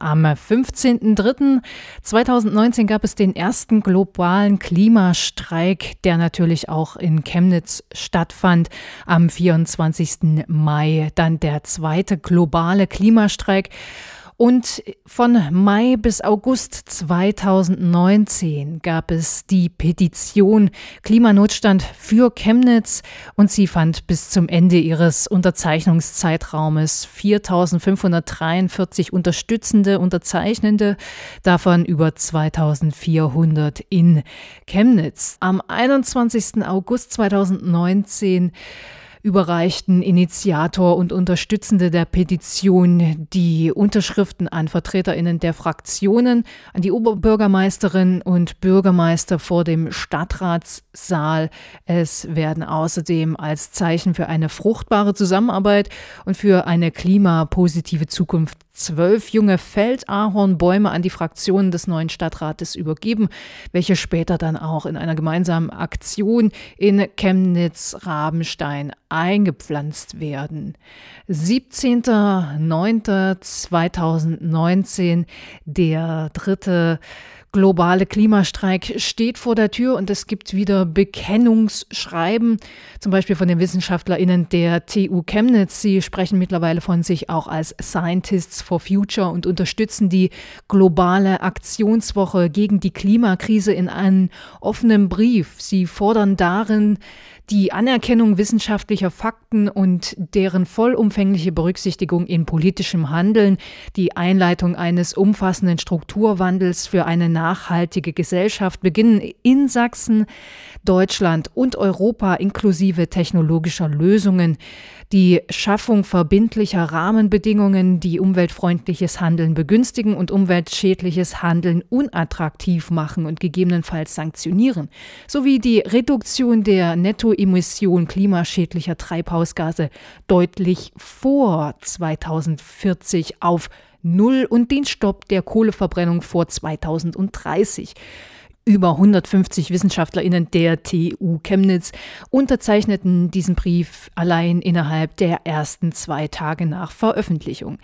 Am 15.03.2019 gab es den ersten globalen Klimastreik, der natürlich auch in Chemnitz stattfand. Am 24. Mai dann der zweite globale Klimastreik. Und von Mai bis August 2019 gab es die Petition Klimanotstand für Chemnitz und sie fand bis zum Ende ihres Unterzeichnungszeitraumes 4543 unterstützende Unterzeichnende, davon über 2400 in Chemnitz. Am 21. August 2019 überreichten Initiator und Unterstützende der Petition die Unterschriften an Vertreterinnen der Fraktionen, an die Oberbürgermeisterin und Bürgermeister vor dem Stadtratssaal. Es werden außerdem als Zeichen für eine fruchtbare Zusammenarbeit und für eine klimapositive Zukunft zwölf junge Feldahornbäume an die Fraktionen des neuen Stadtrates übergeben, welche später dann auch in einer gemeinsamen Aktion in Chemnitz-Rabenstein eingepflanzt werden. 17.09.2019, der dritte globale Klimastreik steht vor der Tür und es gibt wieder Bekennungsschreiben, zum Beispiel von den WissenschaftlerInnen der TU Chemnitz. Sie sprechen mittlerweile von sich auch als Scientists for Future und unterstützen die globale Aktionswoche gegen die Klimakrise in einem offenen Brief. Sie fordern darin, die Anerkennung wissenschaftlicher Fakten und deren vollumfängliche Berücksichtigung in politischem Handeln, die Einleitung eines umfassenden Strukturwandels für eine nachhaltige Gesellschaft beginnen in Sachsen, Deutschland und Europa inklusive technologischer Lösungen die Schaffung verbindlicher Rahmenbedingungen, die umweltfreundliches Handeln begünstigen und umweltschädliches Handeln unattraktiv machen und gegebenenfalls sanktionieren, sowie die Reduktion der Nettoemission klimaschädlicher Treibhausgase deutlich vor 2040 auf Null und den Stopp der Kohleverbrennung vor 2030. Über 150 WissenschaftlerInnen der TU Chemnitz unterzeichneten diesen Brief allein innerhalb der ersten zwei Tage nach Veröffentlichung.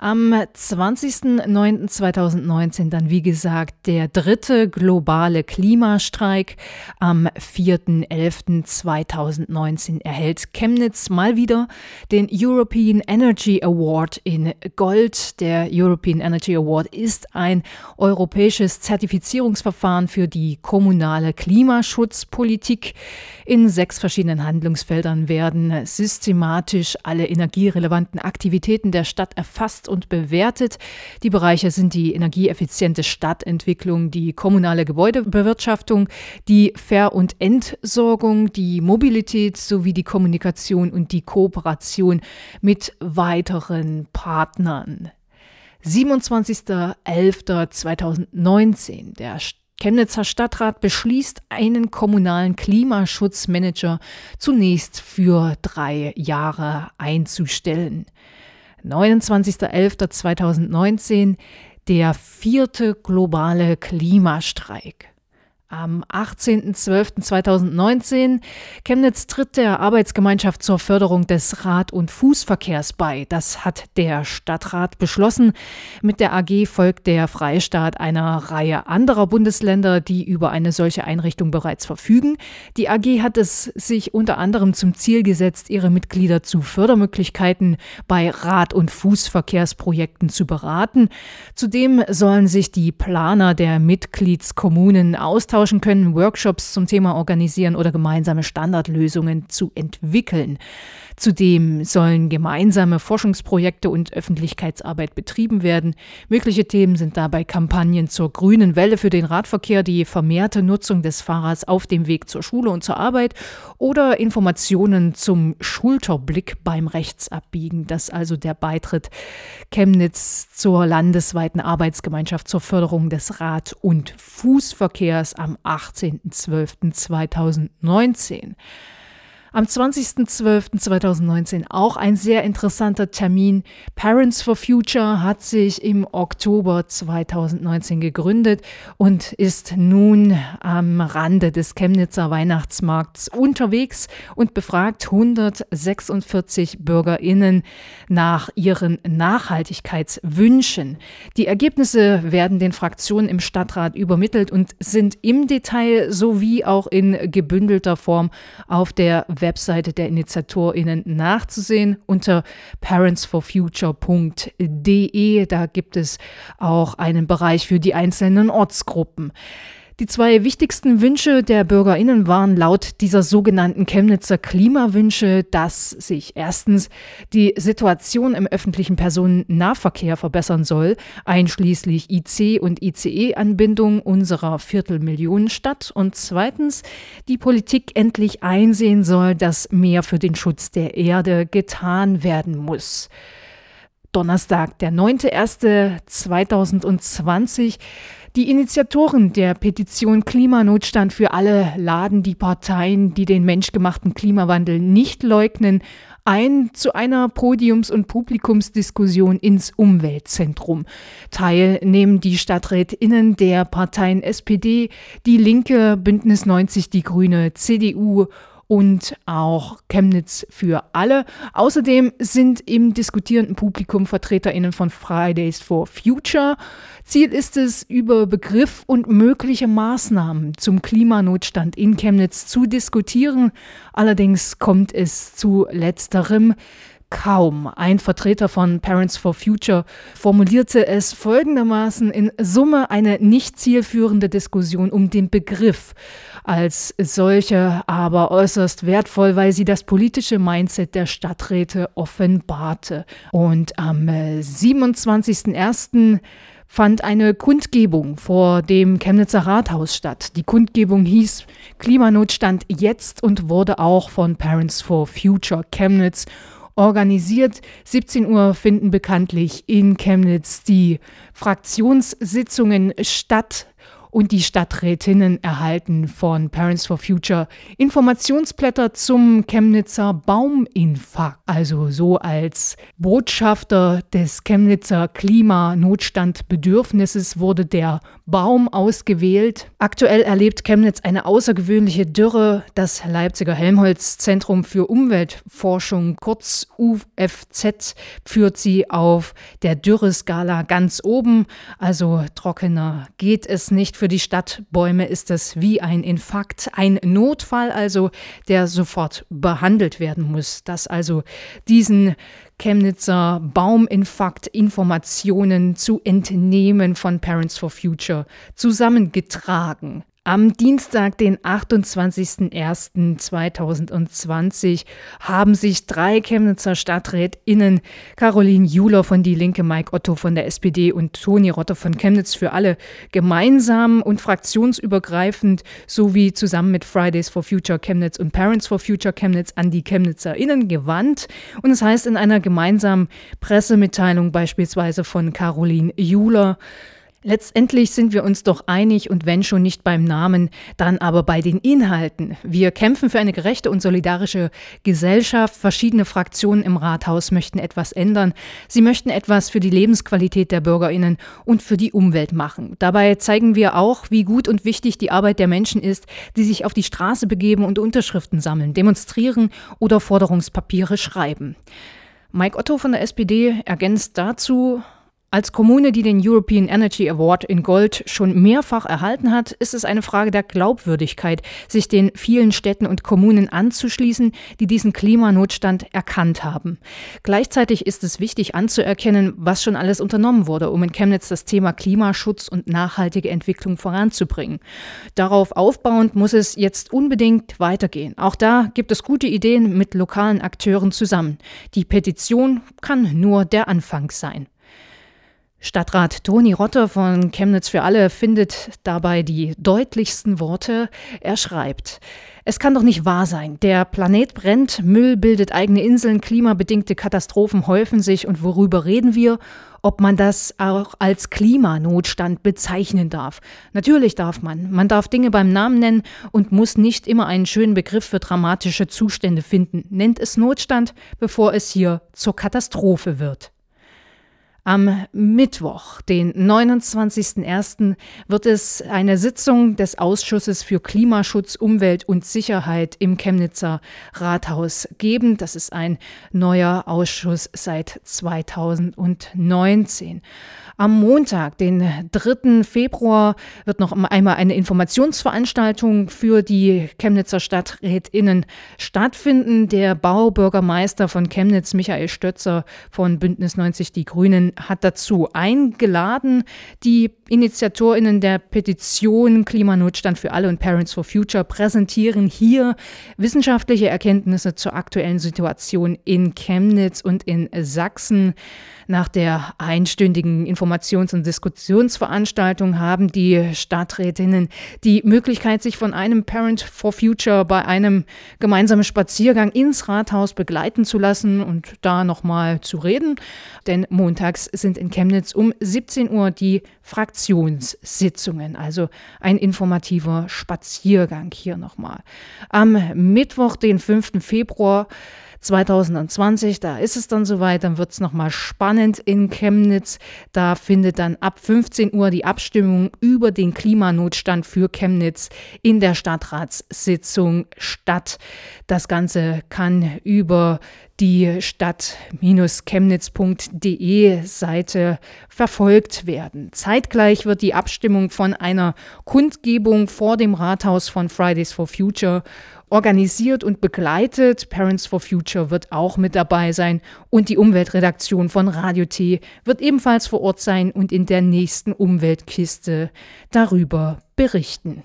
Am 20.09.2019 dann, wie gesagt, der dritte globale Klimastreik. Am 4.11.2019 erhält Chemnitz mal wieder den European Energy Award in Gold. Der European Energy Award ist ein europäisches Zertifizierungsverfahren für für die kommunale Klimaschutzpolitik. In sechs verschiedenen Handlungsfeldern werden systematisch alle energierelevanten Aktivitäten der Stadt erfasst und bewertet. Die Bereiche sind die energieeffiziente Stadtentwicklung, die kommunale Gebäudebewirtschaftung, die Ver- und Entsorgung, die Mobilität sowie die Kommunikation und die Kooperation mit weiteren Partnern. 27.11.2019. Der Chemnitzer Stadtrat beschließt, einen kommunalen Klimaschutzmanager zunächst für drei Jahre einzustellen. 29.11.2019 der vierte globale Klimastreik. Am 18.12.2019 Chemnitz tritt der Arbeitsgemeinschaft zur Förderung des Rad- und Fußverkehrs bei. Das hat der Stadtrat beschlossen. Mit der AG folgt der Freistaat einer Reihe anderer Bundesländer, die über eine solche Einrichtung bereits verfügen. Die AG hat es sich unter anderem zum Ziel gesetzt, ihre Mitglieder zu Fördermöglichkeiten bei Rad- und Fußverkehrsprojekten zu beraten. Zudem sollen sich die Planer der Mitgliedskommunen austauschen austauschen können, Workshops zum Thema organisieren oder gemeinsame Standardlösungen zu entwickeln. Zudem sollen gemeinsame Forschungsprojekte und Öffentlichkeitsarbeit betrieben werden. Mögliche Themen sind dabei Kampagnen zur grünen Welle für den Radverkehr, die vermehrte Nutzung des Fahrers auf dem Weg zur Schule und zur Arbeit oder Informationen zum Schulterblick beim Rechtsabbiegen. Das also der Beitritt Chemnitz zur landesweiten Arbeitsgemeinschaft zur Förderung des Rad- und Fußverkehrs am 18.12.2019. Am 20.12.2019 auch ein sehr interessanter Termin. Parents for Future hat sich im Oktober 2019 gegründet und ist nun am Rande des Chemnitzer Weihnachtsmarkts unterwegs und befragt 146 BürgerInnen nach ihren Nachhaltigkeitswünschen. Die Ergebnisse werden den Fraktionen im Stadtrat übermittelt und sind im Detail sowie auch in gebündelter Form auf der Webseite der InitiatorInnen nachzusehen unter parentsforfuture.de. Da gibt es auch einen Bereich für die einzelnen Ortsgruppen. Die zwei wichtigsten Wünsche der Bürgerinnen waren laut dieser sogenannten Chemnitzer Klimawünsche, dass sich erstens die Situation im öffentlichen Personennahverkehr verbessern soll, einschließlich IC und ICE-Anbindung unserer Viertelmillionenstadt und zweitens die Politik endlich einsehen soll, dass mehr für den Schutz der Erde getan werden muss. Donnerstag, der 9.1.2020 die Initiatoren der Petition Klimanotstand für alle laden die Parteien, die den menschgemachten Klimawandel nicht leugnen, ein zu einer Podiums- und Publikumsdiskussion ins Umweltzentrum. Teilnehmen die StadträtInnen der Parteien SPD, Die Linke, Bündnis 90, Die Grüne, CDU und auch Chemnitz für alle. Außerdem sind im diskutierenden Publikum VertreterInnen von Fridays for Future. Ziel ist es, über Begriff und mögliche Maßnahmen zum Klimanotstand in Chemnitz zu diskutieren. Allerdings kommt es zu letzterem kaum. Ein Vertreter von Parents for Future formulierte es folgendermaßen in Summe eine nicht zielführende Diskussion um den Begriff als solche aber äußerst wertvoll, weil sie das politische Mindset der Stadträte offenbarte. Und am 27.01 äh, fand eine Kundgebung vor dem Chemnitzer Rathaus statt. Die Kundgebung hieß Klimanotstand jetzt und wurde auch von Parents for Future Chemnitz organisiert. 17 Uhr finden bekanntlich in Chemnitz die Fraktionssitzungen statt und die Stadträtinnen erhalten von Parents for Future Informationsblätter zum Chemnitzer Bauminfarkt. Also so als Botschafter des Chemnitzer Klimanotstandbedürfnisses wurde der Baum ausgewählt. Aktuell erlebt Chemnitz eine außergewöhnliche Dürre. Das Leipziger Helmholtz Zentrum für Umweltforschung, kurz UFZ, führt sie auf der Dürreskala ganz oben. Also trockener geht es nicht. Für die Stadtbäume ist es wie ein Infarkt, ein Notfall also, der sofort behandelt werden muss. Dass also diesen Chemnitzer Bauminfarkt-Informationen zu entnehmen von Parents for Future zusammengetragen. Am Dienstag, den 28.01.2020, haben sich drei Chemnitzer StadträtInnen, Caroline Juler von Die Linke, Mike Otto von der SPD und Toni Rotter von Chemnitz für alle gemeinsam und fraktionsübergreifend sowie zusammen mit Fridays for Future Chemnitz und Parents for Future Chemnitz an die ChemnitzerInnen gewandt. Und es das heißt in einer gemeinsamen Pressemitteilung beispielsweise von Caroline Juler, Letztendlich sind wir uns doch einig und wenn schon nicht beim Namen, dann aber bei den Inhalten. Wir kämpfen für eine gerechte und solidarische Gesellschaft. Verschiedene Fraktionen im Rathaus möchten etwas ändern. Sie möchten etwas für die Lebensqualität der Bürgerinnen und für die Umwelt machen. Dabei zeigen wir auch, wie gut und wichtig die Arbeit der Menschen ist, die sich auf die Straße begeben und Unterschriften sammeln, demonstrieren oder Forderungspapiere schreiben. Mike Otto von der SPD ergänzt dazu, als Kommune, die den European Energy Award in Gold schon mehrfach erhalten hat, ist es eine Frage der Glaubwürdigkeit, sich den vielen Städten und Kommunen anzuschließen, die diesen Klimanotstand erkannt haben. Gleichzeitig ist es wichtig anzuerkennen, was schon alles unternommen wurde, um in Chemnitz das Thema Klimaschutz und nachhaltige Entwicklung voranzubringen. Darauf aufbauend muss es jetzt unbedingt weitergehen. Auch da gibt es gute Ideen mit lokalen Akteuren zusammen. Die Petition kann nur der Anfang sein. Stadtrat Toni Rotter von Chemnitz für alle findet dabei die deutlichsten Worte. Er schreibt, es kann doch nicht wahr sein. Der Planet brennt, Müll bildet eigene Inseln, klimabedingte Katastrophen häufen sich und worüber reden wir? Ob man das auch als Klimanotstand bezeichnen darf. Natürlich darf man. Man darf Dinge beim Namen nennen und muss nicht immer einen schönen Begriff für dramatische Zustände finden. Nennt es Notstand, bevor es hier zur Katastrophe wird. Am Mittwoch, den 29.01., wird es eine Sitzung des Ausschusses für Klimaschutz, Umwelt und Sicherheit im Chemnitzer Rathaus geben. Das ist ein neuer Ausschuss seit 2019. Am Montag, den 3. Februar, wird noch einmal eine Informationsveranstaltung für die Chemnitzer StadträtInnen stattfinden. Der Baubürgermeister von Chemnitz, Michael Stötzer von Bündnis 90 Die Grünen, hat dazu eingeladen. Die InitiatorInnen der Petition Klimanotstand für alle und Parents for Future präsentieren hier wissenschaftliche Erkenntnisse zur aktuellen Situation in Chemnitz und in Sachsen. Nach der einstündigen Informations- und Diskussionsveranstaltung haben die Stadträtinnen die Möglichkeit, sich von einem Parent for Future bei einem gemeinsamen Spaziergang ins Rathaus begleiten zu lassen und da nochmal zu reden. Denn montags sind in Chemnitz um 17 Uhr die Fraktionssitzungen, also ein informativer Spaziergang hier nochmal. Am Mittwoch, den 5. Februar, 2020, da ist es dann soweit, dann wird es nochmal spannend in Chemnitz. Da findet dann ab 15 Uhr die Abstimmung über den Klimanotstand für Chemnitz in der Stadtratssitzung statt. Das Ganze kann über die stadt-chemnitz.de Seite verfolgt werden. Zeitgleich wird die Abstimmung von einer Kundgebung vor dem Rathaus von Fridays for Future organisiert und begleitet. Parents for Future wird auch mit dabei sein und die Umweltredaktion von Radio T wird ebenfalls vor Ort sein und in der nächsten Umweltkiste darüber berichten.